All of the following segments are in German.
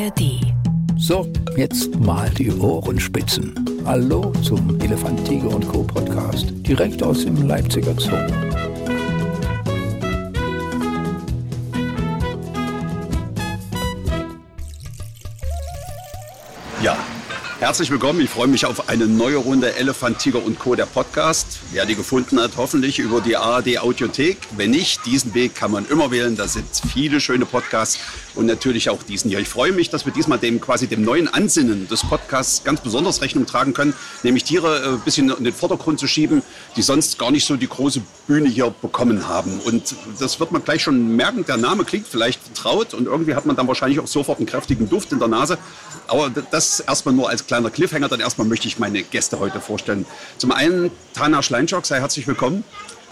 ARD. So, jetzt mal die Ohrenspitzen. Hallo zum Elefant, Tiger und Co. Podcast, direkt aus dem Leipziger Zoo. Ja, herzlich willkommen. Ich freue mich auf eine neue Runde Elefant, Tiger und Co. der Podcast. Wer die gefunden hat, hoffentlich über die ARD Audiothek. Wenn nicht, diesen Weg kann man immer wählen. Da sind viele schöne Podcasts und natürlich auch diesen hier. Ich freue mich, dass wir diesmal dem quasi dem neuen Ansinnen des Podcasts ganz besonders Rechnung tragen können, nämlich Tiere äh, ein bisschen in den Vordergrund zu schieben, die sonst gar nicht so die große Bühne hier bekommen haben. Und das wird man gleich schon merken. Der Name klingt vielleicht vertraut und irgendwie hat man dann wahrscheinlich auch sofort einen kräftigen Duft in der Nase. Aber das erstmal nur als kleiner Cliffhanger. Dann erstmal möchte ich meine Gäste heute vorstellen. Zum einen Tana Schleinschok, sei herzlich willkommen.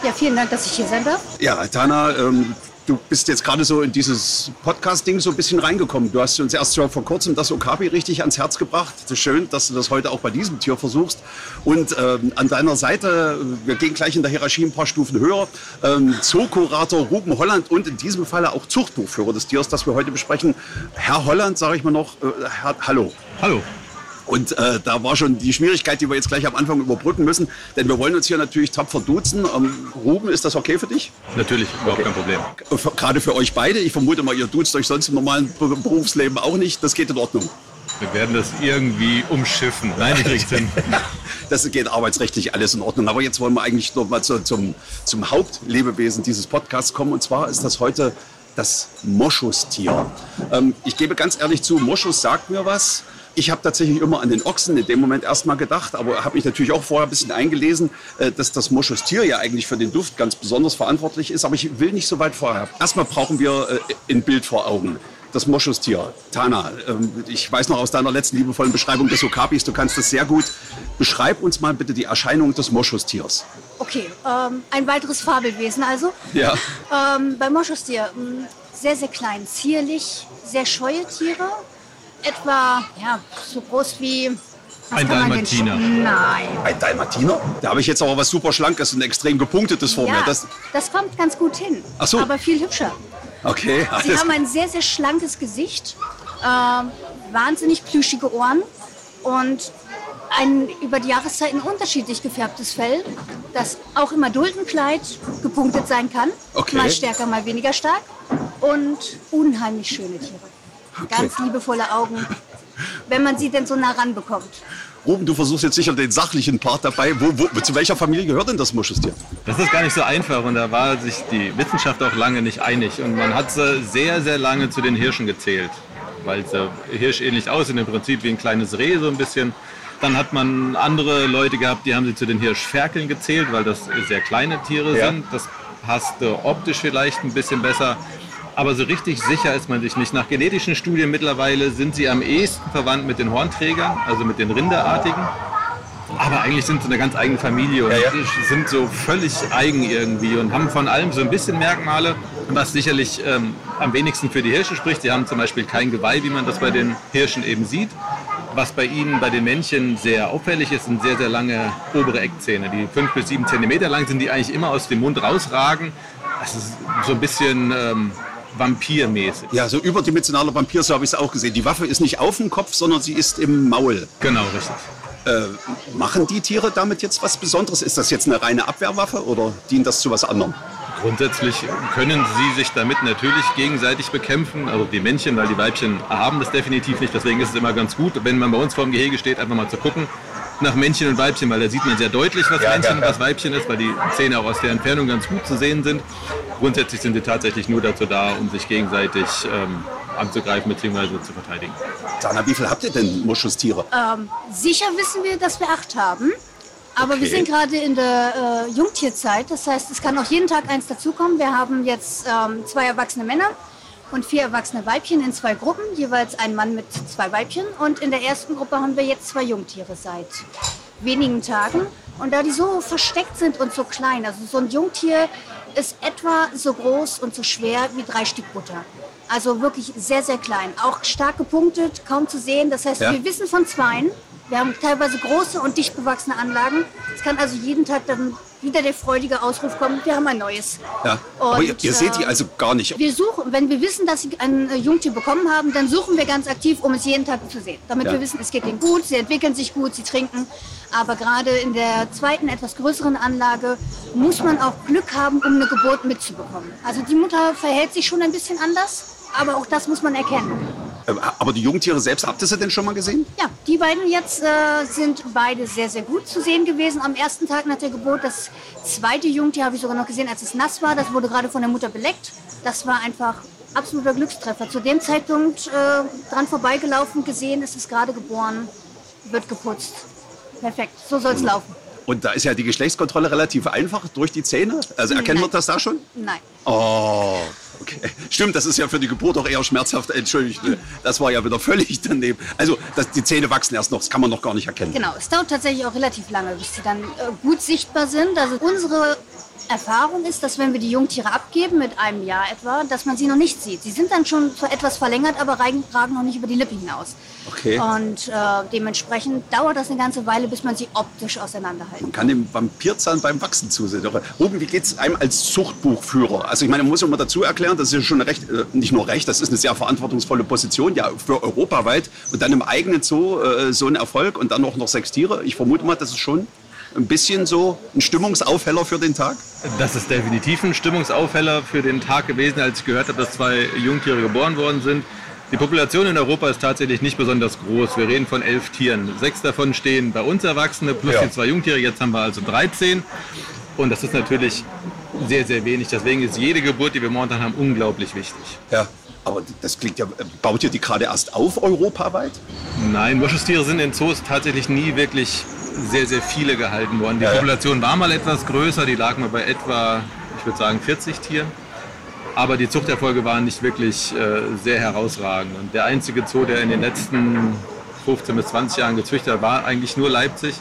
Ja, vielen Dank, dass ich hier sein darf. Ja, Tana, ähm, du bist jetzt gerade so in dieses Podcast-Ding so ein bisschen reingekommen. Du hast uns erst vor kurzem das Okapi richtig ans Herz gebracht. Es ist schön, dass du das heute auch bei diesem Tier versuchst. Und ähm, an deiner Seite, wir gehen gleich in der Hierarchie ein paar Stufen höher, ähm, Zookurator Ruben Holland und in diesem Falle auch Zuchtbuchführer des Tiers, das wir heute besprechen. Herr Holland, sage ich mal noch, äh, Herr, hallo. Hallo. Und äh, da war schon die Schwierigkeit, die wir jetzt gleich am Anfang überbrücken müssen. Denn wir wollen uns hier natürlich tapfer duzen. Ähm, Ruben, ist das okay für dich? Natürlich, überhaupt kein Problem. Gerade für euch beide. Ich vermute mal, ihr duzt euch sonst im normalen Be- Berufsleben auch nicht. Das geht in Ordnung. Wir werden das irgendwie umschiffen. Nein, ich krieg's hin. Das geht arbeitsrechtlich alles in Ordnung. Aber jetzt wollen wir eigentlich noch mal zu, zum, zum Hauptlebewesen dieses Podcasts kommen. Und zwar ist das heute das Moschustier. Ähm, ich gebe ganz ehrlich zu, Moschus sagt mir was. Ich habe tatsächlich immer an den Ochsen in dem Moment erstmal gedacht, aber habe mich natürlich auch vorher ein bisschen eingelesen, äh, dass das Moschustier ja eigentlich für den Duft ganz besonders verantwortlich ist. Aber ich will nicht so weit vorher. Erstmal brauchen wir äh, ein Bild vor Augen. Das Moschustier. Tana, ähm, ich weiß noch aus deiner letzten liebevollen Beschreibung des Okapis, du kannst das sehr gut. Beschreib uns mal bitte die Erscheinung des Moschustiers. Okay, ähm, ein weiteres Fabelwesen also. Ja. Ähm, bei Moschustier mh, sehr, sehr klein, zierlich, sehr scheue Tiere. Etwa ja, so groß wie. was Ein Dalmatiner. Nein. Ein Dalmatiner? Da habe ich jetzt aber was super Schlankes und extrem gepunktetes vor mir. Ja, Das, das kommt ganz gut hin. Ach so. Aber viel hübscher. okay, Sie haben ein sehr, sehr schlankes Gesicht, ähm, wahnsinnig plüschige Ohren und ein über die Jahreszeiten unterschiedlich gefärbtes Fell, das auch im Adultenkleid gepunktet sein kann. Okay. Mal stärker, mal weniger stark. Und unheimlich schöne Tiere. Ganz liebevolle Augen, wenn man sie denn so nah ranbekommt. Ruben, du versuchst jetzt sicher den sachlichen Part dabei. Wo, wo, zu welcher Familie gehört denn das Moschustier? Das ist gar nicht so einfach und da war sich die Wissenschaft auch lange nicht einig. Und man hat sie sehr, sehr lange zu den Hirschen gezählt, weil sie hirschähnlich aussehen, im Prinzip wie ein kleines Reh so ein bisschen. Dann hat man andere Leute gehabt, die haben sie zu den Hirschferkeln gezählt, weil das sehr kleine Tiere Ja. sind. Das passte optisch vielleicht ein bisschen besser. Aber so richtig sicher ist man sich nicht. Nach genetischen Studien mittlerweile sind sie am ehesten verwandt mit den Hornträgern, also mit den Rinderartigen. Aber eigentlich sind sie eine ganz eigene Familie und Ja, ja. sind so völlig eigen irgendwie und haben von allem so ein bisschen Merkmale, was sicherlich ähm, am wenigsten für die Hirsche spricht. Sie haben zum Beispiel kein Geweih, wie man das bei den Hirschen eben sieht. Was bei ihnen, bei den Männchen sehr auffällig ist, sind sehr, sehr lange obere Eckzähne. Die fünf bis sieben Zentimeter lang sind die eigentlich immer aus dem Mund rausragen. Das ist so ein bisschen ähm, vampirmäßig. Ja, so überdimensionaler Vampir, so habe ich es auch gesehen. Die Waffe ist nicht auf dem Kopf, sondern sie ist im Maul. Genau, richtig. Äh, machen die Tiere damit jetzt was Besonderes? Ist das jetzt eine reine Abwehrwaffe oder dient das zu was anderem? Grundsätzlich können sie sich damit natürlich gegenseitig bekämpfen, also die Männchen, weil die Weibchen haben das definitiv nicht. Deswegen ist es immer ganz gut, wenn man bei uns vor dem Gehege steht, einfach mal zu gucken nach Männchen und Weibchen, weil da sieht man sehr deutlich, was Ja, Männchen ja, und ja. was Weibchen ist, weil die Zähne auch aus der Entfernung ganz gut zu sehen sind. Grundsätzlich sind sie tatsächlich nur dazu da, um sich gegenseitig ähm, anzugreifen bzw. zu verteidigen. Sana, wie viel habt ihr denn Moschustiere? Ähm, sicher wissen wir, dass wir acht haben. Aber wir Okay. sind gerade in der äh, Jungtierzeit. Das heißt, es kann auch jeden Tag eins dazukommen. Wir haben jetzt ähm, zwei erwachsene Männer und vier erwachsene Weibchen in zwei Gruppen. Jeweils ein Mann mit zwei Weibchen. Und in der ersten Gruppe haben wir jetzt zwei Jungtiere seit wenigen Tagen. Und da die so versteckt sind und so klein, also so ein Jungtier ist etwa so groß und so schwer wie drei Stück Butter. Also wirklich sehr, sehr klein. Auch stark gepunktet, kaum zu sehen. Das heißt, Ja. wir wissen von zweien. Wir haben teilweise große und dicht bewachsene Anlagen. Es kann also jeden Tag dann wieder der freudige Ausruf kommt, wir haben ein neues. Ja. Aber ihr, Und, ihr seht die äh, also gar nicht. Wir suchen, wenn wir wissen, dass sie ein äh, Jungtier bekommen haben, dann suchen wir ganz aktiv, um es jeden Tag zu sehen. Damit Ja. wir wissen, es geht ihnen gut, sie entwickeln sich gut, sie trinken. Aber gerade in der zweiten, etwas größeren Anlage muss man auch Glück haben, um eine Geburt mitzubekommen. Also die Mutter verhält sich schon ein bisschen anders, aber auch das muss man erkennen. Äh, Aber die Jungtiere selbst, habt ihr sie denn schon mal gesehen? Ja, die beiden jetzt äh, sind beide sehr, sehr gut zu sehen gewesen. Am ersten Tag nach der Geburt, das zweite Jungtier habe ich sogar noch gesehen, als es nass war. Das wurde gerade von der Mutter beleckt. Das war einfach absoluter Glückstreffer. Zu dem Zeitpunkt äh, dran vorbeigelaufen, gesehen, es ist gerade geboren, wird geputzt. Perfekt, so soll es laufen. Und da ist ja die Geschlechtskontrolle relativ einfach durch die Zähne. Also erkennen Nein. wir das da schon? Nein. Oh, okay. Stimmt, das ist ja für die Geburt auch eher schmerzhaft. Entschuldigt, das war ja wieder völlig daneben. Also das, die Zähne wachsen erst noch, das kann man noch gar nicht erkennen. Genau, es dauert tatsächlich auch relativ lange, bis sie dann äh, gut sichtbar sind. Also unsere Erfahrung ist, dass wenn wir die Jungtiere abgeben, mit einem Jahr etwa, dass man sie noch nicht sieht. Sie sind dann schon etwas verlängert, aber ragen, noch nicht über die Lippe hinaus. Okay. Und äh, dementsprechend dauert das eine ganze Weile, bis man sie optisch auseinanderhalten Man kann dem Vampirzahn beim Wachsen zusehen. Ruben, wie geht es einem als Zuchtbuchführer? Also ich meine, man muss immer dazu erklären, das ist ja schon recht, äh, nicht nur recht, das ist eine sehr verantwortungsvolle Position, ja für europaweit und dann im eigenen Zoo äh, so ein Erfolg und dann auch noch sechs Tiere. Ich vermute mal, das ist schon ein bisschen so ein Stimmungsaufheller für den Tag. Das ist definitiv ein Stimmungsaufheller für den Tag gewesen, als ich gehört habe, dass zwei Jungtiere geboren worden sind. Die Population in Europa ist tatsächlich nicht besonders groß. Wir reden von elf Tieren. Sechs davon stehen bei uns Erwachsene plus Ja. die zwei Jungtiere. Jetzt haben wir also 13. Und das ist natürlich sehr, sehr wenig. Deswegen ist jede Geburt, die wir momentan haben, unglaublich wichtig. Ja. Aber das klingt ja, baut ihr die gerade erst auf europaweit? Nein, Moschustiere sind in Zoos tatsächlich nie wirklich sehr, sehr viele gehalten worden. Die Ja. Population war mal etwas größer, die lag mal bei etwa, ich würde sagen, 40 Tieren. Aber die Zuchterfolge waren nicht wirklich äh, sehr herausragend. Und der einzige Zoo, der in den letzten 15 bis 20 Jahren gezüchtet hat, war eigentlich nur Leipzig.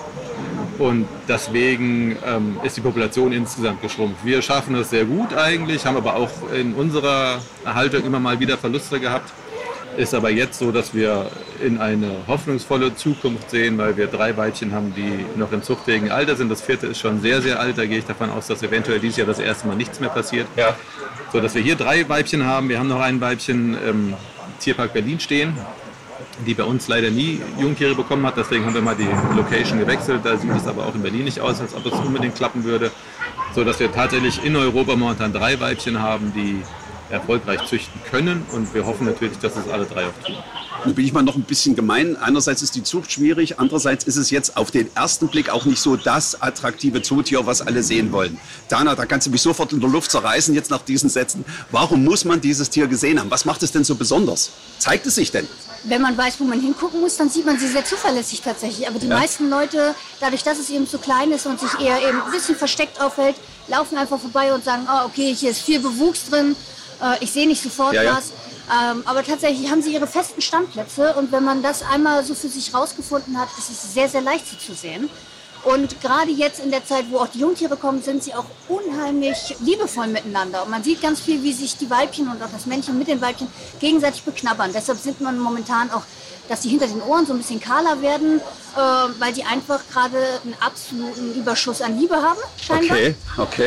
Und deswegen ähm, ist die Population insgesamt geschrumpft. Wir schaffen es sehr gut eigentlich, haben aber auch in unserer Haltung immer mal wieder Verluste gehabt. Ist aber jetzt so, dass wir in eine hoffnungsvolle Zukunft sehen, weil wir drei Weibchen haben, die noch im zuchtfähigen Alter sind. Das vierte ist schon sehr, sehr alt. Da gehe ich davon aus, dass eventuell dieses Jahr das erste Mal nichts mehr passiert. Ja. So dass wir hier drei Weibchen haben. Wir haben noch ein Weibchen im Tierpark Berlin stehen, die bei uns leider nie Jungtiere bekommen hat. Deswegen haben wir mal die Location gewechselt. Da sieht es aber auch in Berlin nicht aus, als ob es unbedingt klappen würde. So dass wir tatsächlich in Europa momentan drei Weibchen haben, die erfolgreich züchten können. Und wir hoffen natürlich, dass es alle drei auch tun. Nun bin ich mal noch ein bisschen gemein. Einerseits ist die Zucht schwierig, andererseits ist es jetzt auf den ersten Blick auch nicht so das attraktive Zootier, was alle sehen wollen. Dana, da kannst du mich sofort in der Luft zerreißen jetzt nach diesen Sätzen. Warum muss man dieses Tier gesehen haben? Was macht es denn so besonders? Zeigt es sich denn? Wenn man weiß, wo man hingucken muss, dann sieht man sie sehr zuverlässig tatsächlich. Aber die Ja. meisten Leute, dadurch, dass es eben so klein ist und sich eher eben ein bisschen versteckt aufhält, laufen einfach vorbei und sagen, oh, okay, hier ist viel Bewuchs drin, äh, ich sehe nicht sofort Ja, ja. was. Ähm, aber tatsächlich haben sie ihre festen Standplätze und wenn man das einmal so für sich rausgefunden hat, ist es sehr, sehr leicht, sie zu sehen. Und gerade jetzt in der Zeit, wo auch die Jungtiere kommen, sind sie auch unheimlich liebevoll miteinander. Und man sieht ganz viel, wie sich die Weibchen und auch das Männchen mit den Weibchen gegenseitig beknabbern. Deshalb sind man momentan auch, dass die hinter den Ohren so ein bisschen kahler werden, äh, weil die einfach gerade einen absoluten Überschuss an Liebe haben, scheinbar okay.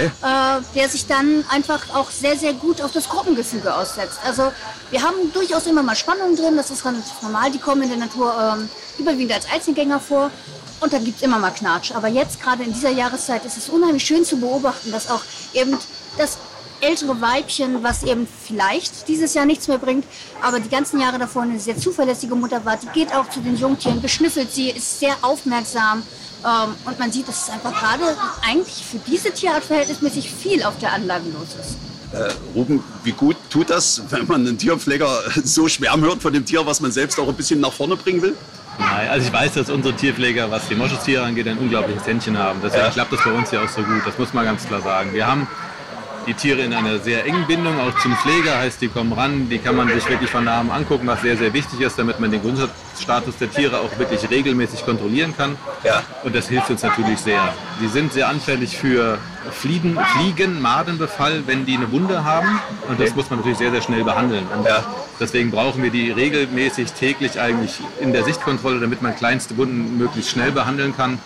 äh, der sich dann einfach auch sehr, sehr gut auf das Gruppengefüge aussetzt. Also wir haben durchaus immer mal Spannungen drin, das ist relativ normal, die kommen in der Natur ähm, überwiegend als Einzelgänger vor und dann gibt es immer mal Knatsch. Aber jetzt gerade in dieser Jahreszeit ist es unheimlich schön zu beobachten, dass auch eben das ältere Weibchen, was eben vielleicht dieses Jahr nichts mehr bringt, aber die ganzen Jahre davor eine sehr zuverlässige Mutter war, die geht auch zu den Jungtieren, beschnüffelt sie, ist sehr aufmerksam. Ähm, und man sieht, dass es einfach gerade eigentlich für diese Tierart verhältnismäßig viel auf der Anlage los ist. Äh, Ruben, wie gut tut das, wenn man einen Tierpfleger so schwärmen hört von dem Tier, was man selbst auch ein bisschen nach vorne bringen will? Nein, also ich weiß, dass unsere Tierpfleger, was die Moschustiere angeht, ein unglaubliches Händchen haben. Deswegen Ja. klappt das bei uns ja auch so gut. Das muss man ganz klar sagen. Wir haben die Tiere in einer sehr engen Bindung, auch zum Pfleger, heißt die kommen ran, die kann man sich wirklich von nahem angucken, was sehr, sehr wichtig ist, damit man den Gesundheitsstatus der Tiere auch wirklich regelmäßig kontrollieren kann. Ja. Und das hilft uns natürlich sehr. Die sind sehr anfällig für Fliegen, Fliegen Madenbefall, wenn die eine Wunde haben. Und das Okay. muss man natürlich sehr, sehr schnell behandeln. Und Ja. deswegen brauchen wir die regelmäßig täglich eigentlich in der Sichtkontrolle, damit man kleinste Wunden möglichst schnell behandeln kann.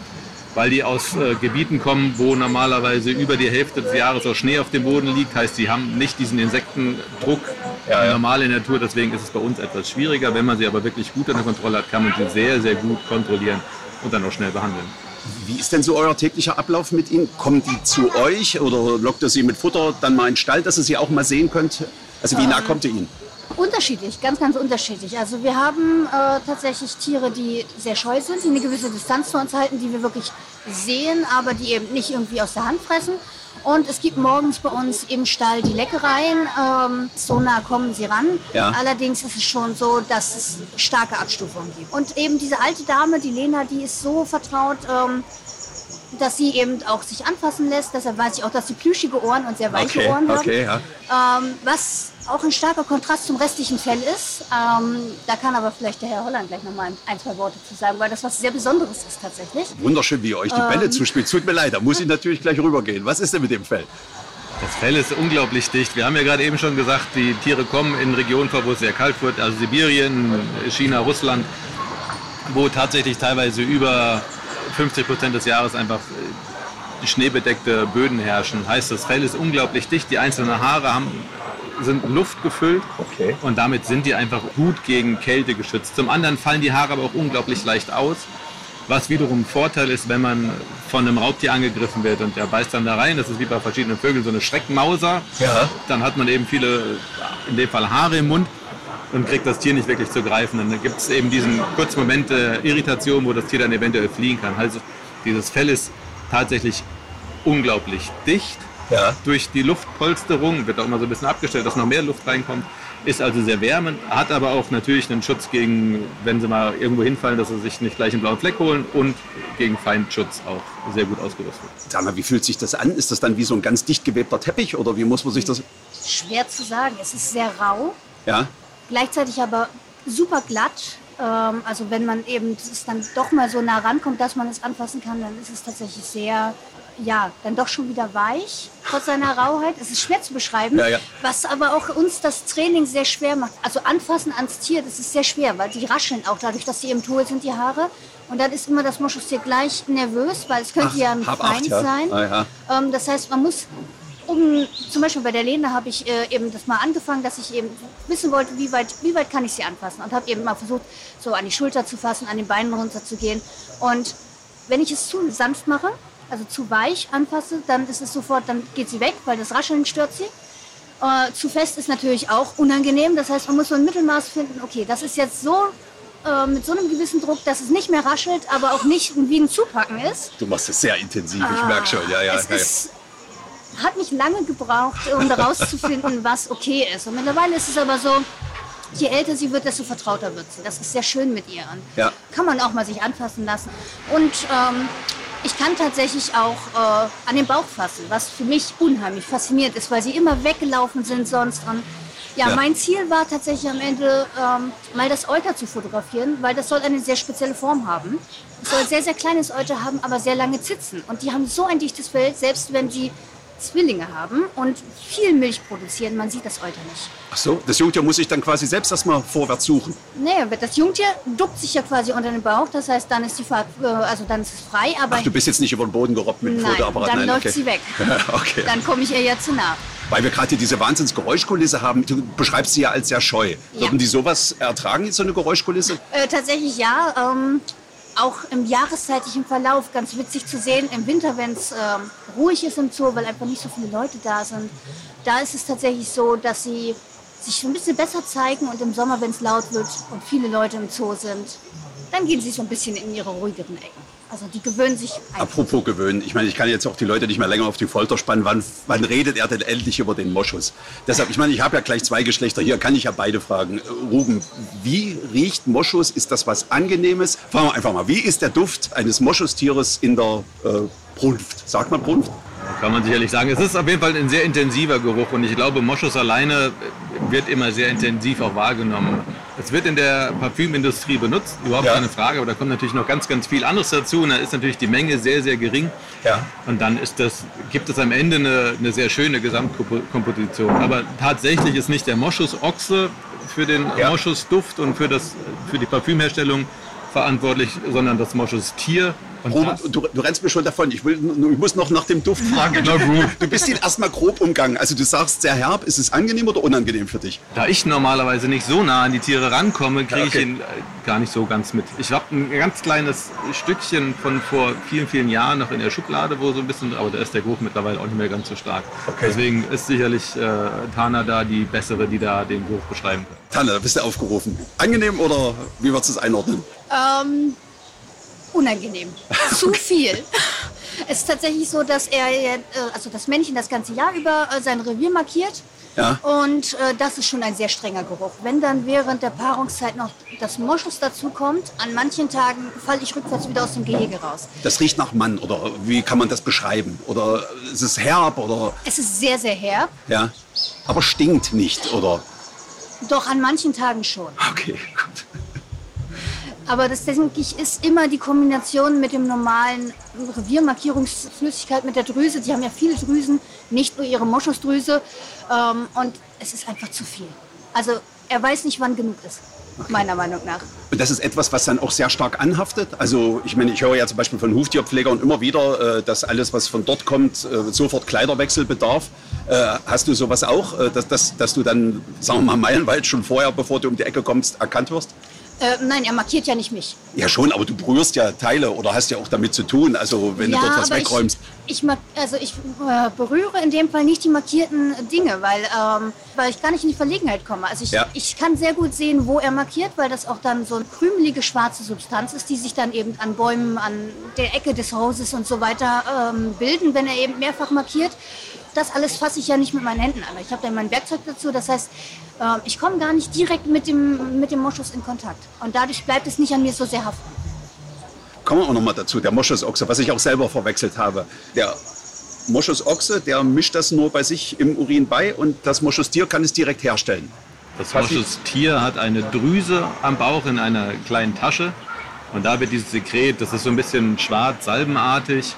Weil die aus äh, Gebieten kommen, wo normalerweise über die Hälfte des Jahres auch Schnee auf dem Boden liegt. Heißt, sie haben nicht diesen Insektendruck ja, ja. normal in der Natur. Deswegen ist es bei uns etwas schwieriger. Wenn man sie aber wirklich gut unter Kontrolle hat, kann man sie sehr, sehr gut kontrollieren und dann auch schnell behandeln. Wie ist denn so euer täglicher Ablauf mit ihnen? Kommen die zu euch oder lockt ihr sie mit Futter dann mal in den Stall, dass ihr sie auch mal sehen könnt? Also wie nah ähm, kommt ihr ihnen? Unterschiedlich, ganz, ganz unterschiedlich. Also wir haben äh, tatsächlich Tiere, die sehr scheu sind, die eine gewisse Distanz zu uns halten, die wir wirklich sehen, aber die eben nicht irgendwie aus der Hand fressen. Und es gibt morgens bei uns im Stall die Leckereien. Ähm, so nah kommen sie ran. Ja. Allerdings ist es schon so, dass es starke Abstufungen gibt. Und eben diese alte Dame, die Lena, die ist so vertraut. Ähm, dass sie eben auch sich anfassen lässt. Deshalb weiß ich auch, dass sie plüschige Ohren und sehr weiche okay, Ohren hat. Okay, ja. ähm, was auch ein starker Kontrast zum restlichen Fell ist. Ähm, da kann aber vielleicht der Herr Holland gleich noch mal ein, zwei Worte zu sagen, weil das was sehr Besonderes ist tatsächlich. Wunderschön, wie ihr euch die ähm, Bälle zuspielt. Tut mir leid, da muss ich natürlich gleich rübergehen. Was ist denn mit dem Fell? Das Fell ist unglaublich dicht. Wir haben ja gerade eben schon gesagt, die Tiere kommen in Regionen vor, wo es sehr kalt wird, also Sibirien, China, Russland, wo tatsächlich teilweise über 50 Prozent des Jahres einfach äh, schneebedeckte Böden herrschen. Heißt, das Fell ist unglaublich dicht, die einzelnen Haare haben, sind luftgefüllt okay. und damit sind die einfach gut gegen Kälte geschützt. Zum anderen fallen die Haare aber auch unglaublich leicht aus, was wiederum ein Vorteil ist, wenn man von einem Raubtier angegriffen wird und der beißt dann da rein. Das ist wie bei verschiedenen Vögeln so eine Schreckmauser. Ja. Dann hat man eben viele, in dem Fall Haare im Mund und kriegt das Tier nicht wirklich zu greifen. dann gibt es eben diesen kurzen Moment der Irritation, wo das Tier dann eventuell fliehen kann. Also dieses Fell ist tatsächlich unglaublich dicht. Ja. Durch die Luftpolsterung wird auch immer so ein bisschen abgestellt, dass noch mehr Luft reinkommt. Ist also sehr wärmend, hat aber auch natürlich einen Schutz gegen, wenn sie mal irgendwo hinfallen, dass sie sich nicht gleich einen blauen Fleck holen und gegen Feindschutz auch sehr gut ausgerüstet. Sag mal, wie fühlt sich das an? Ist das dann wie so ein ganz dicht gewebter Teppich oder wie muss man sich das? Schwer zu sagen. Es ist sehr rau. Ja gleichzeitig aber super glatt. Ähm, also wenn man eben es dann doch mal so nah rankommt, dass man es anfassen kann, dann ist es tatsächlich sehr, ja, dann doch schon wieder weich, trotz seiner Rauheit. Es ist schwer zu beschreiben, ja, ja. was aber auch uns das Training sehr schwer macht. Also anfassen ans Tier, das ist sehr schwer, weil die rascheln auch dadurch, dass sie im Tool sind, die Haare. Und dann ist immer das Moschustier gleich nervös, weil es könnte Ach, ja ein Feind acht, ja. sein. Ah, ähm, das heißt, man muss um, zum Beispiel bei der Lene habe ich äh, eben das mal angefangen, dass ich eben wissen wollte, wie weit, wie weit kann ich sie anfassen. Und habe eben mal versucht, so an die Schulter zu fassen, an den Beinen runter zu gehen. Und wenn ich es zu sanft mache, also zu weich anfasse, dann ist es sofort, dann geht sie weg, weil das Rascheln stört sie. Äh, zu fest ist natürlich auch unangenehm. Das heißt, man muss so ein Mittelmaß finden, okay, das ist jetzt so äh, mit so einem gewissen Druck, dass es nicht mehr raschelt, aber auch nicht wie ein Zupacken ist. Du machst es sehr intensiv, ich ah, merke schon. Ja, ja, es ja. Ist, hat nicht lange gebraucht, um herauszufinden, was okay ist. Und mittlerweile ist es aber so, je älter sie wird, desto vertrauter wird sie. Das ist sehr schön mit ihr. Ja. Kann man auch mal sich anfassen lassen. Und ähm, ich kann tatsächlich auch äh, an den Bauch fassen, was für mich unheimlich faszinierend ist, weil sie immer weggelaufen sind sonst. Und ja, ja. mein Ziel war tatsächlich am Ende ähm, mal das Euter zu fotografieren, weil das soll eine sehr spezielle Form haben. Es soll sehr, sehr kleines Euter haben, aber sehr lange Zitzen. Und die haben so ein dichtes Fell, selbst wenn sie Zwillinge haben und viel Milch produzieren. Man sieht das heute nicht. Ach so, das Jungtier muss sich dann quasi selbst erstmal vorwärts suchen. Nee, das Jungtier duckt sich ja quasi unter den Bauch. Das heißt, dann ist die Fahrt, äh, also dann ist es frei. Aber Ach, du bist jetzt nicht über den Boden gerobbt mit dem Nein, Fotoapparat? Dann Nein, läuft okay. sie weg. okay. Dann komme ich ihr ja zu nah. Weil wir gerade diese Wahnsinnsgeräuschkulisse haben. Du beschreibst sie ja als sehr scheu. Ja. Würden die sowas ertragen, so eine Geräuschkulisse? Äh, tatsächlich ja. Ähm, auch im jahreszeitlichen Verlauf ganz witzig zu sehen. Im Winter, wenn es ähm, ruhig ist im Zoo, weil einfach nicht so viele Leute da sind, da ist es tatsächlich so, dass sie sich ein bisschen besser zeigen und im Sommer, wenn es laut wird und viele Leute im Zoo sind, dann gehen sie so ein bisschen in ihre ruhigeren Ecken. Also die gewöhnen sich. Apropos gewöhnen, ich meine, ich kann jetzt auch die Leute nicht mehr länger auf die Folter spannen. Wann, wann redet er denn endlich über den Moschus? Deshalb, ich meine, ich habe ja gleich zwei Geschlechter hier, kann ich ja beide fragen. Ruben, wie riecht Moschus? Ist das was Angenehmes? Fragen wir einfach mal, wie ist der Duft eines Moschustieres in der äh, Brunft? Sagt man Brunft? Kann man sicherlich sagen. Es ist auf jeden Fall ein sehr intensiver Geruch und ich glaube, Moschus alleine wird immer sehr intensiv auch wahrgenommen. Es wird in der Parfümindustrie benutzt, überhaupt ja. keine Frage, aber da kommt natürlich noch ganz, ganz viel anderes dazu und da ist natürlich die Menge sehr, sehr gering. Ja. Und dann ist das, gibt es am Ende eine, eine sehr schöne Gesamtkomposition. Aber tatsächlich ist nicht der Moschus-Ochse für den ja. Moschus-Duft und für, das, für die Parfümherstellung verantwortlich, sondern das Moschus-Tier Robert, du, du, rennst mir schon davon. Ich, will, ich muss noch nach dem Duft fragen. Na gut. Du bist ihn erstmal grob umgangen. Also du sagst sehr herb. Ist es angenehm oder unangenehm für dich? Da ich normalerweise nicht so nah an die Tiere rankomme, kriege okay. ich ihn äh, gar nicht so ganz mit. Ich habe ein ganz kleines Stückchen von vor vielen, vielen Jahren noch in der Schublade, wo so ein bisschen, aber da ist der Geruch mittlerweile auch nicht mehr ganz so stark. Okay. Deswegen ist sicherlich äh, Tana da die bessere, die da den Geruch beschreiben kann. Tana, bist du aufgerufen. Angenehm oder wie würdest du es einordnen? Ähm, unangenehm. Zu viel. Es ist tatsächlich so, dass er, äh, also das Männchen das ganze Jahr über äh, sein Revier markiert. Ja. Und äh, das ist schon ein sehr strenger Geruch. Wenn dann während der Paarungszeit noch das Moschus dazu kommt, an manchen Tagen falle ich rückwärts wieder aus dem Gehege raus. Das riecht nach Mann oder wie kann man das beschreiben? Oder ist es herb oder? Es ist sehr, sehr herb. Ja. Aber stinkt nicht, oder? Doch, an manchen Tagen schon. Okay, gut. Aber das, denke ich, ist immer die Kombination mit dem normalen Reviermarkierungsflüssigkeit mit der Drüse. Die haben ja viele Drüsen, nicht nur ihre Moschusdrüse. Ähm, und es ist einfach zu viel. Also er weiß nicht, wann genug ist. Okay. meiner Meinung nach. Und das ist etwas, was dann auch sehr stark anhaftet. Also ich meine, ich höre ja zum Beispiel von Huftierpflegern immer wieder, äh, dass alles, was von dort kommt, äh, sofort Kleiderwechsel bedarf. Äh, hast du sowas auch, dass, dass, dass du dann, sagen wir mal, meilenweit schon vorher, bevor du um die Ecke kommst, erkannt wirst? Äh, nein, er markiert ja nicht mich. Ja schon, aber du berührst ja Teile oder hast ja auch damit zu tun, also wenn ja, du dort was wegräumst. Ich, ich, also ich äh, berühre in dem Fall nicht die markierten Dinge, weil, ähm, weil ich gar nicht in die Verlegenheit komme. Also ich, ja. ich kann sehr gut sehen, wo er markiert, weil das auch dann so eine krümelige schwarze Substanz ist, die sich dann eben an Bäumen, an der Ecke des Hauses und so weiter ähm, bilden, wenn er eben mehrfach markiert das alles fasse ich ja nicht mit meinen Händen an. Ich habe dann mein Werkzeug dazu. Das heißt, ähm, ich komme gar nicht direkt mit dem, mit dem Moschus in Kontakt. Und dadurch bleibt es nicht an mir so sehr haften. Kommen wir auch noch mal dazu, der Moschusochse, was ich auch selber verwechselt habe. Der Moschusochse, der mischt das nur bei sich im Urin bei und das Moschustier kann es direkt herstellen. Das Moschustier hat eine Drüse am Bauch in einer kleinen Tasche und da wird dieses Sekret, das ist so ein bisschen schwarz-salbenartig,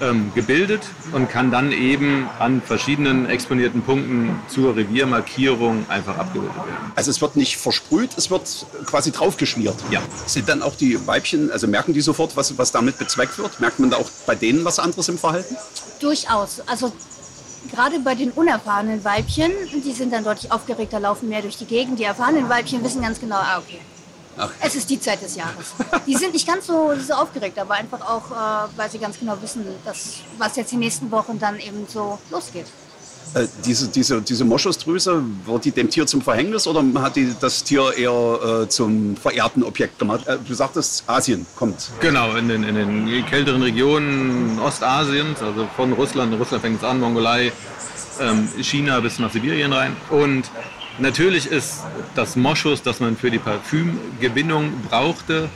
ähm, gebildet und kann dann eben an verschiedenen exponierten Punkten zur Reviermarkierung einfach abgebildet werden. Also es wird nicht versprüht, es wird quasi draufgeschmiert. Ja. Sind dann auch die Weibchen, also merken die sofort, was, was damit bezweckt wird? Merkt man da auch bei denen was anderes im Verhalten? Durchaus. Also gerade bei den unerfahrenen Weibchen, die sind dann deutlich aufgeregter, laufen mehr durch die Gegend. Die erfahrenen Weibchen wissen ganz genau, ah, okay, Ach. Es ist die Zeit des Jahres. Die sind nicht ganz so, so aufgeregt, aber einfach auch, äh, weil sie ganz genau wissen, dass, was jetzt die nächsten Wochen dann eben so losgeht. Äh, diese, diese, diese Moschusdrüse, wird die dem Tier zum Verhängnis oder hat die das Tier eher äh, zum verehrten Objekt gemacht? Äh, du sagtest, Asien kommt. Genau, in den, in den kälteren Regionen Ostasiens, also von Russland, Russland fängt es an, Mongolei, ähm, China bis nach Sibirien rein. Und Natürlich ist das Moschus, das man für die Parfümgewinnung brauchte,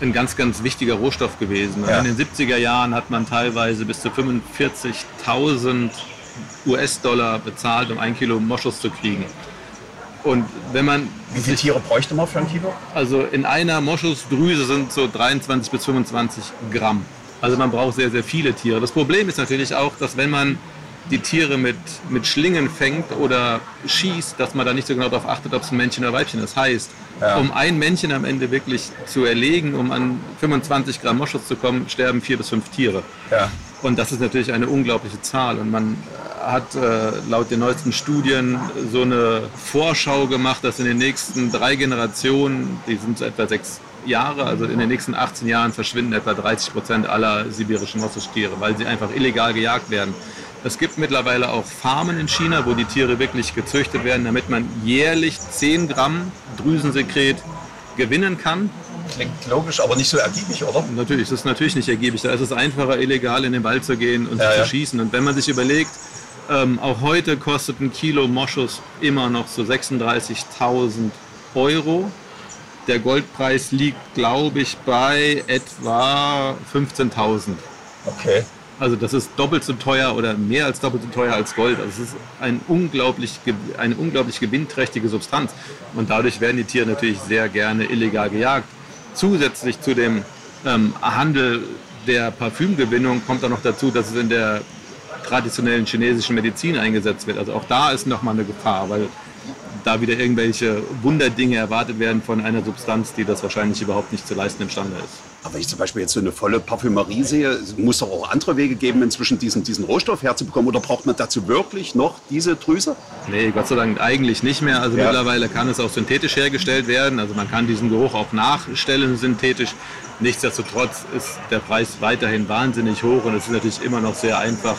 ein ganz, ganz wichtiger Rohstoff gewesen. Ja. In den 70er Jahren hat man teilweise bis zu 45.000 US-Dollar bezahlt, um ein Kilo Moschus zu kriegen. Und wenn man Wie viele Tiere bräuchte man für ein Kilo? Also in einer Moschusdrüse sind so 23 bis 25 Gramm. Also man braucht sehr, sehr viele Tiere. Das Problem ist natürlich auch, dass wenn man die Tiere mit, mit Schlingen fängt oder schießt, dass man da nicht so genau darauf achtet, ob es ein Männchen oder Weibchen ist. Das heißt, ja. um ein Männchen am Ende wirklich zu erlegen, um an 25 Gramm Moschus zu kommen, sterben vier bis fünf Tiere. Ja. Und das ist natürlich eine unglaubliche Zahl. Und man hat äh, laut den neuesten Studien so eine Vorschau gemacht, dass in den nächsten drei Generationen, die sind so etwa sechs Jahre, also in den nächsten 18 Jahren verschwinden etwa 30 Prozent aller sibirischen Moschustiere, weil sie einfach illegal gejagt werden. Es gibt mittlerweile auch Farmen in China, wo die Tiere wirklich gezüchtet werden, damit man jährlich 10 Gramm Drüsensekret gewinnen kann. Klingt logisch, aber nicht so ergiebig, oder? Natürlich, das ist natürlich nicht ergiebig. Da ist es einfacher, illegal in den Wald zu gehen und ja, zu ja. schießen. Und wenn man sich überlegt, ähm, auch heute kostet ein Kilo Moschus immer noch so 36.000 Euro. Der Goldpreis liegt, glaube ich, bei etwa 15.000. Okay. Also das ist doppelt so teuer oder mehr als doppelt so teuer als Gold. Also es ist ein unglaublich, eine unglaublich gewinnträchtige Substanz. Und dadurch werden die Tiere natürlich sehr gerne illegal gejagt. Zusätzlich zu dem ähm, Handel der Parfümgewinnung kommt auch noch dazu, dass es in der traditionellen chinesischen Medizin eingesetzt wird. Also auch da ist nochmal eine Gefahr, weil da wieder irgendwelche Wunderdinge erwartet werden von einer Substanz, die das wahrscheinlich überhaupt nicht zu leisten imstande ist. Aber wenn ich zum Beispiel jetzt so eine volle Parfümerie sehe, muss doch auch andere Wege geben, inzwischen diesen, diesen Rohstoff herzubekommen. Oder braucht man dazu wirklich noch diese Drüse? Nee, Gott sei Dank eigentlich nicht mehr. Also Ja. mittlerweile kann es auch synthetisch hergestellt werden. Also man kann diesen Geruch auch nachstellen synthetisch. Nichtsdestotrotz ist der Preis weiterhin wahnsinnig hoch und es ist natürlich immer noch sehr einfach,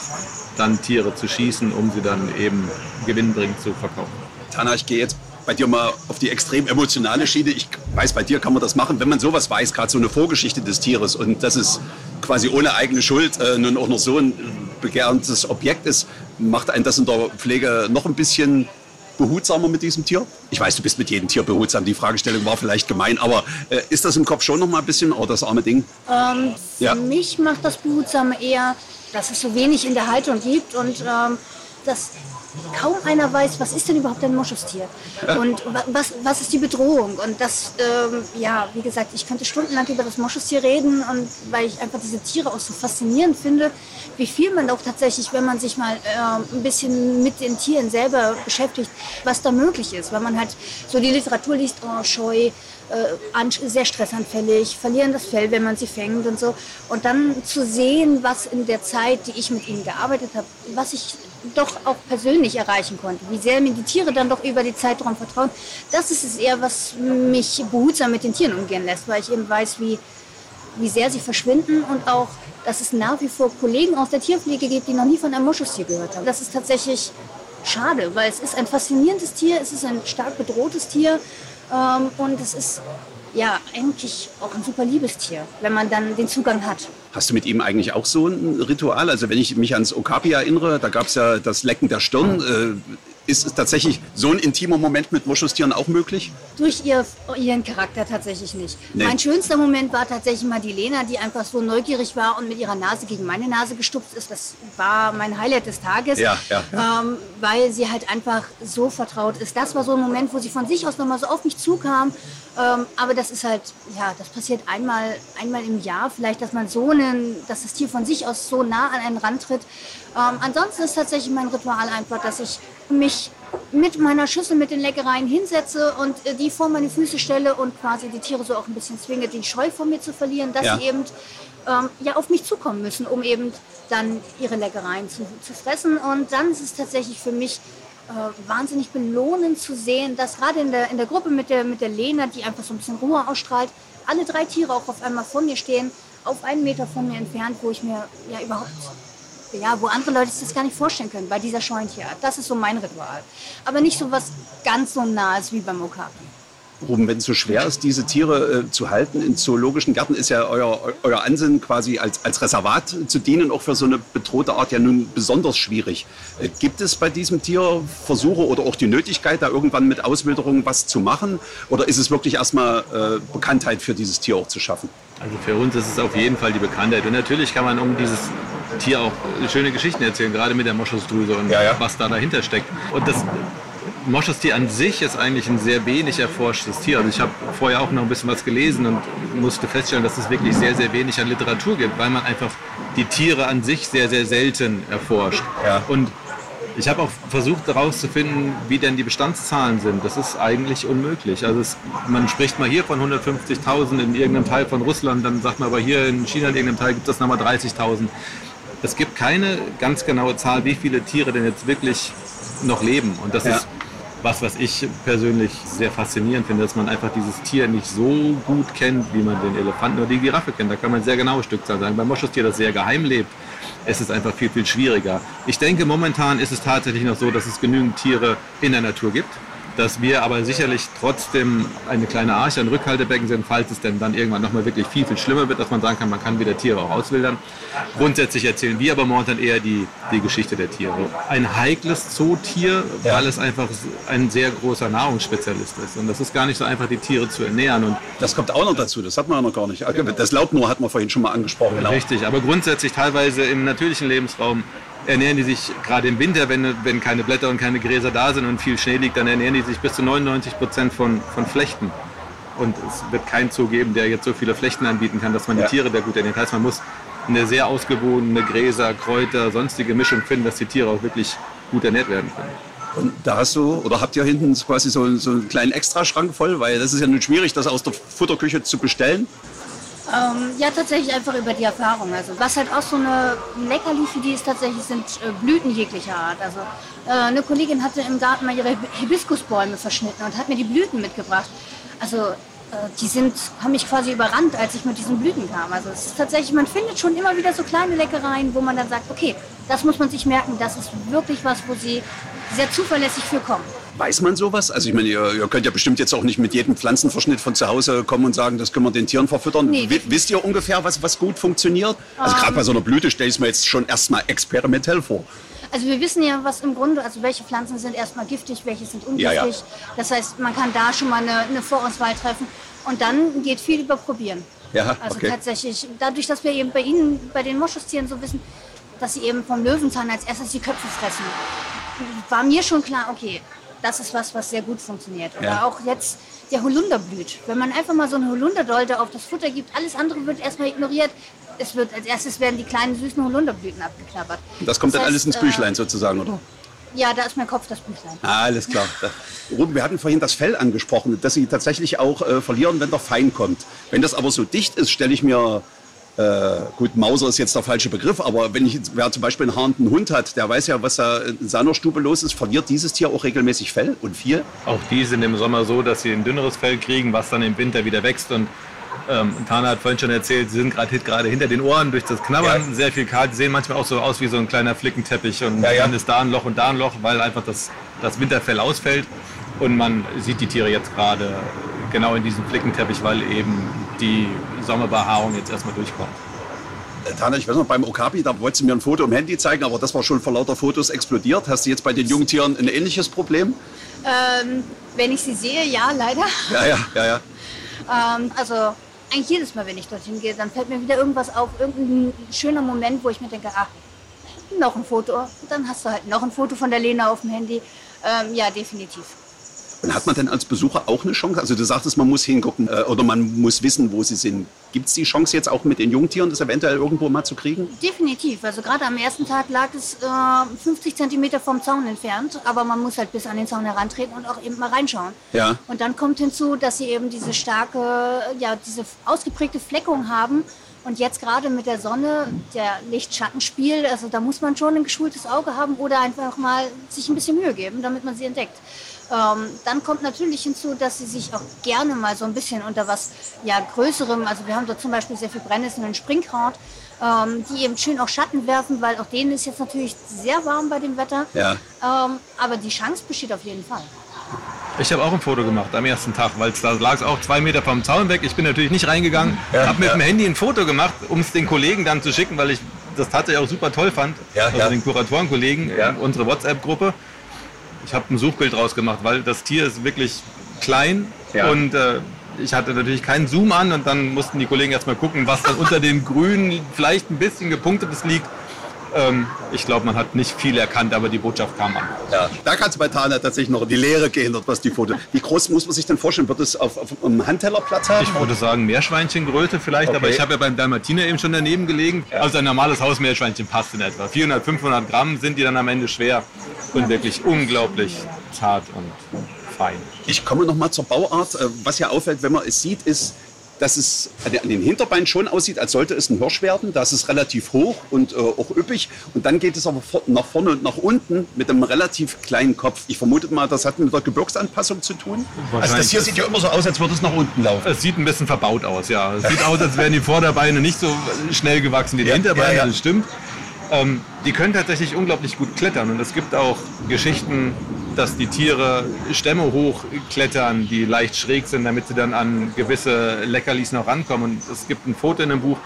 dann Tiere zu schießen, um sie dann eben gewinnbringend zu verkaufen. Tana, ich gehe jetzt bei dir mal auf die extrem emotionale Schiene. Ich weiß, bei dir kann man das machen, wenn man sowas weiß, gerade so eine Vorgeschichte des Tieres und das ist quasi ohne eigene Schuld äh, nun auch noch so ein begehrtes Objekt ist, macht einen das in der Pflege noch ein bisschen behutsamer mit diesem Tier? Ich weiß, du bist mit jedem Tier behutsam. Die Fragestellung war vielleicht gemein, aber äh, ist das im Kopf schon noch mal ein bisschen, oh, das arme Ding? Ähm, Ja. Für mich macht das Behutsame eher, dass es so wenig in der Haltung gibt und ähm, dass kaum einer weiß, was ist denn überhaupt ein Moschustier und wa- was, was ist die Bedrohung. Und das, ähm, ja, wie gesagt, ich könnte stundenlang über das Moschustier reden und weil ich einfach diese Tiere auch so faszinierend finde, wie viel man auch tatsächlich, wenn man sich mal ähm, ein bisschen mit den Tieren selber beschäftigt, was da möglich ist. Wenn man halt so die Literatur liest, oh, scheu, äh, sehr stressanfällig, verlieren das Fell, wenn man sie fängt und so. Und dann zu sehen, was in der Zeit, die ich mit ihnen gearbeitet habe, was ich doch auch persönlich erreichen konnte, wie sehr mir die Tiere dann doch über die Zeitraum vertrauen, das ist es eher, was mich behutsam mit den Tieren umgehen lässt, weil ich eben weiß, wie, wie sehr sie verschwinden und auch, dass es nach wie vor Kollegen aus der Tierpflege gibt, die noch nie von einem Moschustier gehört haben. Das ist tatsächlich schade, weil es ist ein faszinierendes Tier, es ist ein stark bedrohtes Tier ähm, und es ist ja eigentlich auch ein super liebes Tier, wenn man dann den Zugang hat. Hast du mit ihm eigentlich auch so ein Ritual? Also wenn ich mich ans Okapi erinnere, da gab es ja das Lecken der Stirn. Äh, ist es tatsächlich so ein intimer Moment mit Moschustieren auch möglich? Durch ihr, ihren Charakter tatsächlich nicht. Nee. Mein schönster Moment war tatsächlich mal die Lena, die einfach so neugierig war und mit ihrer Nase gegen meine Nase gestupst ist. Das war mein Highlight des Tages, Ja, ja, Ähm, weil sie halt einfach so vertraut ist. Das war so ein Moment, wo sie von sich aus nochmal so auf mich zukam. Ähm, aber das ist halt, ja, das passiert einmal, einmal im Jahr vielleicht, dass man so einen, dass das Tier von sich aus so nah an einen rantritt. Ähm, ansonsten ist tatsächlich mein Ritual einfach, dass ich mich mit meiner Schüssel mit den Leckereien hinsetze und äh, die vor meine Füße stelle und quasi die Tiere so auch ein bisschen zwinge, die Scheu von mir zu verlieren, dass Ja. sie eben ähm, ja, auf mich zukommen müssen, um eben dann ihre Leckereien zu, zu fressen. Und dann ist es tatsächlich für mich wahnsinnig belohnend zu sehen, dass gerade in der, in der Gruppe mit der, mit der Lena, die einfach so ein bisschen Ruhe ausstrahlt, alle drei Tiere auch auf einmal vor mir stehen, auf einen Meter von mir entfernt, wo ich mir ja überhaupt ja, wo andere Leute sich das gar nicht vorstellen können, bei dieser Scheunentierart. Das ist so mein Ritual. Aber nicht so was ganz so nahes wie beim Okapi. Ruben, wenn es so schwer ist, diese Tiere äh, zu halten in zoologischen Gärten, ist ja euer, euer Ansinnen quasi als, als Reservat zu dienen, auch für so eine bedrohte Art ja nun besonders schwierig. Äh, gibt es bei diesem Tier Versuche oder auch die Nötigkeit, da irgendwann mit Auswilderung was zu machen? Oder ist es wirklich erstmal äh, Bekanntheit für dieses Tier auch zu schaffen? Also für uns ist es auf jeden Fall die Bekanntheit. Und natürlich kann man um dieses Tier auch schöne Geschichten erzählen, gerade mit der Moschusdrüse und Ja, ja. was da dahinter steckt. Und das Moschustier an sich ist eigentlich ein sehr wenig erforschtes Tier. Also ich habe vorher auch noch ein bisschen was gelesen und musste feststellen, dass es wirklich sehr, sehr wenig an Literatur gibt, weil man einfach die Tiere an sich sehr, sehr selten erforscht. Ja. Und ich habe auch versucht herauszufinden, wie denn die Bestandszahlen sind. Das ist eigentlich unmöglich. Also es, man spricht mal hier von 150.000 in irgendeinem Teil von Russland, dann sagt man aber hier in China in irgendeinem Teil gibt es nochmal 30.000. Es gibt keine ganz genaue Zahl, wie viele Tiere denn jetzt wirklich noch leben. Und das Ja. ist was, was ich persönlich sehr faszinierend finde, dass man einfach dieses Tier nicht so gut kennt, wie man den Elefanten oder die Giraffe kennt. Da kann man sehr genaue Stückzahlen sagen. Beim Moschustier, das sehr geheim lebt, ist es einfach viel, viel schwieriger. Ich denke, momentan ist es tatsächlich noch so, dass es genügend Tiere in der Natur gibt, dass wir aber sicherlich trotzdem eine kleine Arche, ein Rückhaltebecken sind, falls es denn dann irgendwann nochmal wirklich viel, viel schlimmer wird, dass man sagen kann, man kann wieder Tiere auch auswildern. Grundsätzlich erzählen wir aber momentan eher die, die Geschichte der Tiere. Ein heikles Zootier, Ja. weil es einfach ein sehr großer Nahrungsspezialist ist. Und das ist gar nicht so einfach, die Tiere zu ernähren. Und Das kommt auch noch dazu, das hat man ja noch gar nicht. Das Laubmoor hat man vorhin schon mal angesprochen. Genau. Richtig, aber grundsätzlich teilweise im natürlichen Lebensraum ernähren die sich gerade im Winter, wenn, wenn keine Blätter und keine Gräser da sind und viel Schnee liegt, dann ernähren die sich bis zu 99 Prozent von, von Flechten. Und es wird keinen Zoo geben, der jetzt so viele Flechten anbieten kann, dass man Ja. die Tiere da gut ernährt. Heißt, man muss eine sehr ausgewogene Gräser, Kräuter, sonstige Mischung finden, dass die Tiere auch wirklich gut ernährt werden können. Und da hast du, oder habt ihr hinten quasi so, so einen kleinen Extraschrank voll? Weil das ist ja nun schwierig, das aus der Futterküche zu bestellen. Ähm, ja, tatsächlich einfach über die Erfahrung. Also was halt auch so eine Leckerli für die ist tatsächlich sind äh, Blüten jeglicher Art. Also äh, eine Kollegin hatte im Garten mal ihre Hibiskusbäume verschnitten und hat mir die Blüten mitgebracht. Also äh, die sind, haben mich quasi überrannt, als ich mit diesen Blüten kam. Also es ist tatsächlich, man findet schon immer wieder so kleine Leckereien, wo man dann sagt, okay, das muss man sich merken, das ist wirklich was, wo sie sehr zuverlässig für kommen. Weiß man sowas? Also ich meine, ihr, ihr, könnt ja bestimmt jetzt auch nicht mit jedem Pflanzenverschnitt von zu Hause kommen und sagen, das können wir den Tieren verfüttern. Nee, wisst ihr ungefähr, was, was gut funktioniert? Also gerade bei so einer Blüte stelle ich es mir jetzt schon erstmal experimentell vor. Also wir wissen ja, was im Grunde, also welche Pflanzen sind erstmal giftig, welche sind ungiftig. Ja, ja. Das heißt, man kann da schon mal eine, eine Vorauswahl treffen und dann geht viel über Probieren. Ja, Also okay. tatsächlich, dadurch, dass wir eben bei Ihnen, bei den Moschustieren so wissen, dass sie eben vom Löwenzahn als erstes die Köpfe fressen, war mir schon klar, okay, das ist was, was sehr gut funktioniert. Oder Ja. auch jetzt der Holunder blüht. Wenn man einfach mal so eine Holunderdolde auf das Futter gibt, alles andere wird erstmal ignoriert. Es wird als erstes werden die kleinen süßen Holunderblüten abgeklappert. Und das kommt dann heißt, alles ins äh, Büchlein sozusagen, oder? Ja, da ist mein Kopf das Büchlein. Ah, alles klar. Ruben, wir hatten vorhin das Fell angesprochen, dass sie tatsächlich auch äh, verlieren, wenn der Fein kommt. Wenn das aber so dicht ist, stelle ich mir, äh, gut, Mauser ist jetzt der falsche Begriff, aber wenn ich, wer zum Beispiel einen haarenden Hund hat, der weiß ja, was da in seiner Stube los ist, verliert dieses Tier auch regelmäßig Fell und viel? Auch die sind im Sommer so, dass sie ein dünneres Fell kriegen, was dann im Winter wieder wächst. Und ähm, Tana hat vorhin schon erzählt, sie sind gerade hinter den Ohren durch das Knabbern Ja. sehr viel kalt. Sie sehen manchmal auch so aus wie so ein kleiner Flickenteppich und Ja, ja. dann ist da ein Loch und da ein Loch, weil einfach das, das Winterfell ausfällt. Und man sieht die Tiere jetzt gerade genau in diesem Flickenteppich, weil eben die Sommerbehaarung jetzt erstmal durchkommt. Äh, Tana, ich weiß noch, beim Okapi, da wolltest du mir ein Foto im Handy zeigen, aber das war schon vor lauter Fotos explodiert. Hast du jetzt bei den Jungtieren ein ähnliches Problem? Ähm, wenn ich sie sehe, ja, leider. Ja, ja, ja, ja. Ähm, also eigentlich jedes Mal, wenn ich dorthin gehe, dann fällt mir wieder irgendwas auf, irgendein schöner Moment, wo ich mir denke, ach, noch ein Foto. Dann hast du halt noch ein Foto von der Lena auf dem Handy. Ähm, ja, definitiv. Und hat man denn als Besucher auch eine Chance? Also du sagtest, man muss hingucken äh, oder man muss wissen, wo sie sind. Gibt es die Chance jetzt auch mit den Jungtieren, das eventuell irgendwo mal zu kriegen? Definitiv. Also gerade am ersten Tag lag es äh, 50 Zentimeter vom Zaun entfernt, aber man muss halt bis an den Zaun herantreten und auch eben mal reinschauen. Ja. Und dann kommt hinzu, dass sie eben diese starke, ja, diese ausgeprägte Fleckung haben. Und jetzt gerade mit der Sonne, der Licht-Schatten-Spiel, also da muss man schon ein geschultes Auge haben oder einfach mal sich ein bisschen Mühe geben, damit man sie entdeckt. Ähm, dann kommt natürlich hinzu, dass sie sich auch gerne mal so ein bisschen unter was ja, Größerem, also wir haben dort zum Beispiel sehr viel Brennnessel und Springkraut, ähm, die eben schön auch Schatten werfen, weil auch denen ist jetzt natürlich sehr warm bei dem Wetter. Ja. Ähm, aber die Chance besteht auf jeden Fall. Ich habe auch ein Foto gemacht am ersten Tag, weil da lag es auch zwei Meter vom Zaun weg. Ich bin natürlich nicht reingegangen, Ja, habe mit ja. dem Handy ein Foto gemacht, um es den Kollegen dann zu schicken, weil ich das tatsächlich auch super toll fand. Ja, also ja. den Kuratorenkollegen, Ja. in unsere WhatsApp-Gruppe. Ich habe ein Suchbild draus gemacht, weil das Tier ist wirklich klein Ja. und äh, ich hatte natürlich keinen Zoom an und dann mussten die Kollegen erstmal gucken, was dann unter dem Grün vielleicht ein bisschen gepunktetes liegt. Ähm, ich glaube, man hat nicht viel erkannt, aber die Botschaft kam an. Ja. Da kannst du bei Tana tatsächlich noch in die Leere gehen, dort was die Foto. Wie groß muss man sich denn vorstellen? Wird es auf, auf einem Handteller Platz haben? Ich würde sagen Meerschweinchengröße vielleicht, Okay. aber ich habe ja beim Dalmatiner eben schon daneben gelegen. Also ein normales Hausmeerschweinchen passt in etwa. 400, 500 Gramm sind die dann am Ende schwer und wirklich unglaublich zart und fein. Ich komme noch mal zur Bauart. Äh, Was ja auffällt, wenn man es sieht, ist, dass es an den- Hinterbeinen schon aussieht, als sollte es ein Hirsch werden. Da ist es relativ hoch und äh, auch üppig. Und dann geht es aber nach vorne und nach unten mit einem relativ kleinen Kopf. Ich vermute mal, das hat mit der Gebirgsanpassung zu tun. Also das hier sieht ja immer so aus, als würde es nach unten laufen. Es sieht ein bisschen verbaut aus, ja. Es sieht aus, als wären die Vorderbeine nicht so schnell gewachsen wie die Ja, Hinterbeine, ja, ja. das stimmt. Ähm, die können tatsächlich unglaublich gut klettern und es gibt auch Geschichten, dass die Tiere Stämme hochklettern, die leicht schräg sind, damit sie dann an gewisse Leckerlis noch rankommen. Und es gibt ein Foto in dem Buch,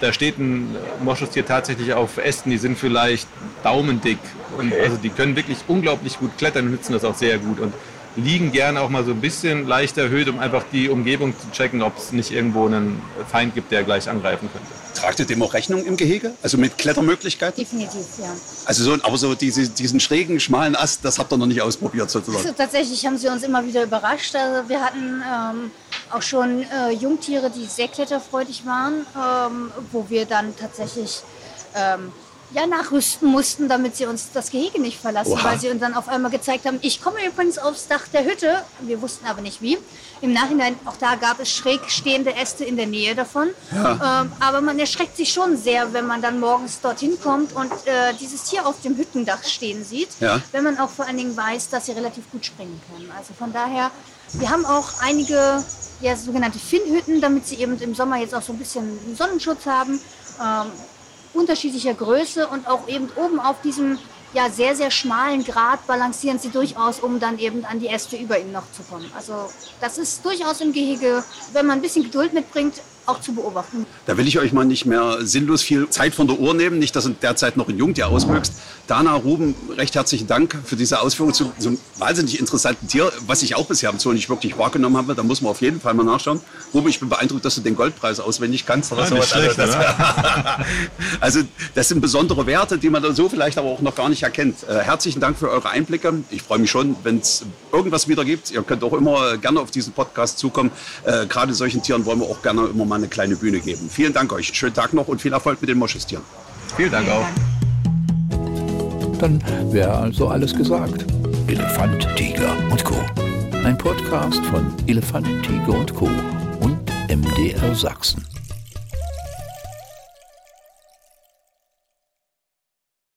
da steht ein Moschustier tatsächlich auf Ästen, die sind vielleicht daumendick. Und also die können wirklich unglaublich gut klettern und nutzen das auch sehr gut. Und liegen gerne auch mal so ein bisschen leicht erhöht, um einfach die Umgebung zu checken, ob es nicht irgendwo einen Feind gibt, der gleich angreifen könnte. Tragt ihr dem auch Rechnung im Gehege? Also mit Klettermöglichkeiten? Definitiv, ja. Also so, aber so diese, diesen schrägen, schmalen Ast, das habt ihr noch nicht ausprobiert sozusagen. Also tatsächlich haben sie uns immer wieder überrascht. Also wir hatten ähm, auch schon äh, Jungtiere, die sehr kletterfreudig waren, ähm, wo wir dann tatsächlich ähm, ja, nachrüsten mussten, damit sie uns das Gehege nicht verlassen, Oha. weil sie uns dann auf einmal gezeigt haben, ich komme übrigens aufs Dach der Hütte. Wir wussten aber nicht wie. Im Nachhinein, auch da gab es schräg stehende Äste in der Nähe davon. Ähm, aber man erschreckt sich schon sehr, wenn man dann morgens dorthin kommt und äh, dieses Tier auf dem Hüttendach stehen sieht. Ja. Wenn man auch vor allen Dingen weiß, dass sie relativ gut springen können. Also von daher, wir haben auch einige ja, sogenannte Finnhütten, damit sie eben im Sommer jetzt auch so ein bisschen Sonnenschutz haben. Ähm, unterschiedlicher Größe und auch eben oben auf diesem ja, sehr, sehr schmalen Grat balancieren sie durchaus, um dann eben an die Äste über ihnen noch zu kommen. Also das ist durchaus im Gehege, wenn man ein bisschen Geduld mitbringt, auch zu beobachten. Da will ich euch mal nicht mehr sinnlos viel Zeit von der Uhr nehmen, nicht, dass ihr derzeit noch ein Jungtier auswüchst. Dana, Ruben, recht herzlichen Dank für diese Ausführung zu so einem wahnsinnig interessanten Tier, was ich auch bisher am Zoo nicht wirklich wahrgenommen habe. Da muss man auf jeden Fall mal nachschauen. Ruben, ich bin beeindruckt, dass du den Goldpreis auswendig kannst. Oder Ah, sowas. Also, schlecht, das, also das sind besondere Werte, die man da so vielleicht aber auch noch gar nicht erkennt. Äh, herzlichen Dank für eure Einblicke. Ich freue mich schon, wenn es irgendwas wieder gibt. Ihr könnt auch immer gerne auf diesen Podcast zukommen. Äh, Gerade solchen Tieren wollen wir auch gerne immer mal eine kleine Bühne geben. Vielen Dank euch. Schönen Tag noch und viel Erfolg mit den Moschustieren. Vielen Dank auch. Dann wäre also alles gesagt. Elefant, Tiger und Co. Ein Podcast von Elefant, Tiger und Co. und MDR Sachsen.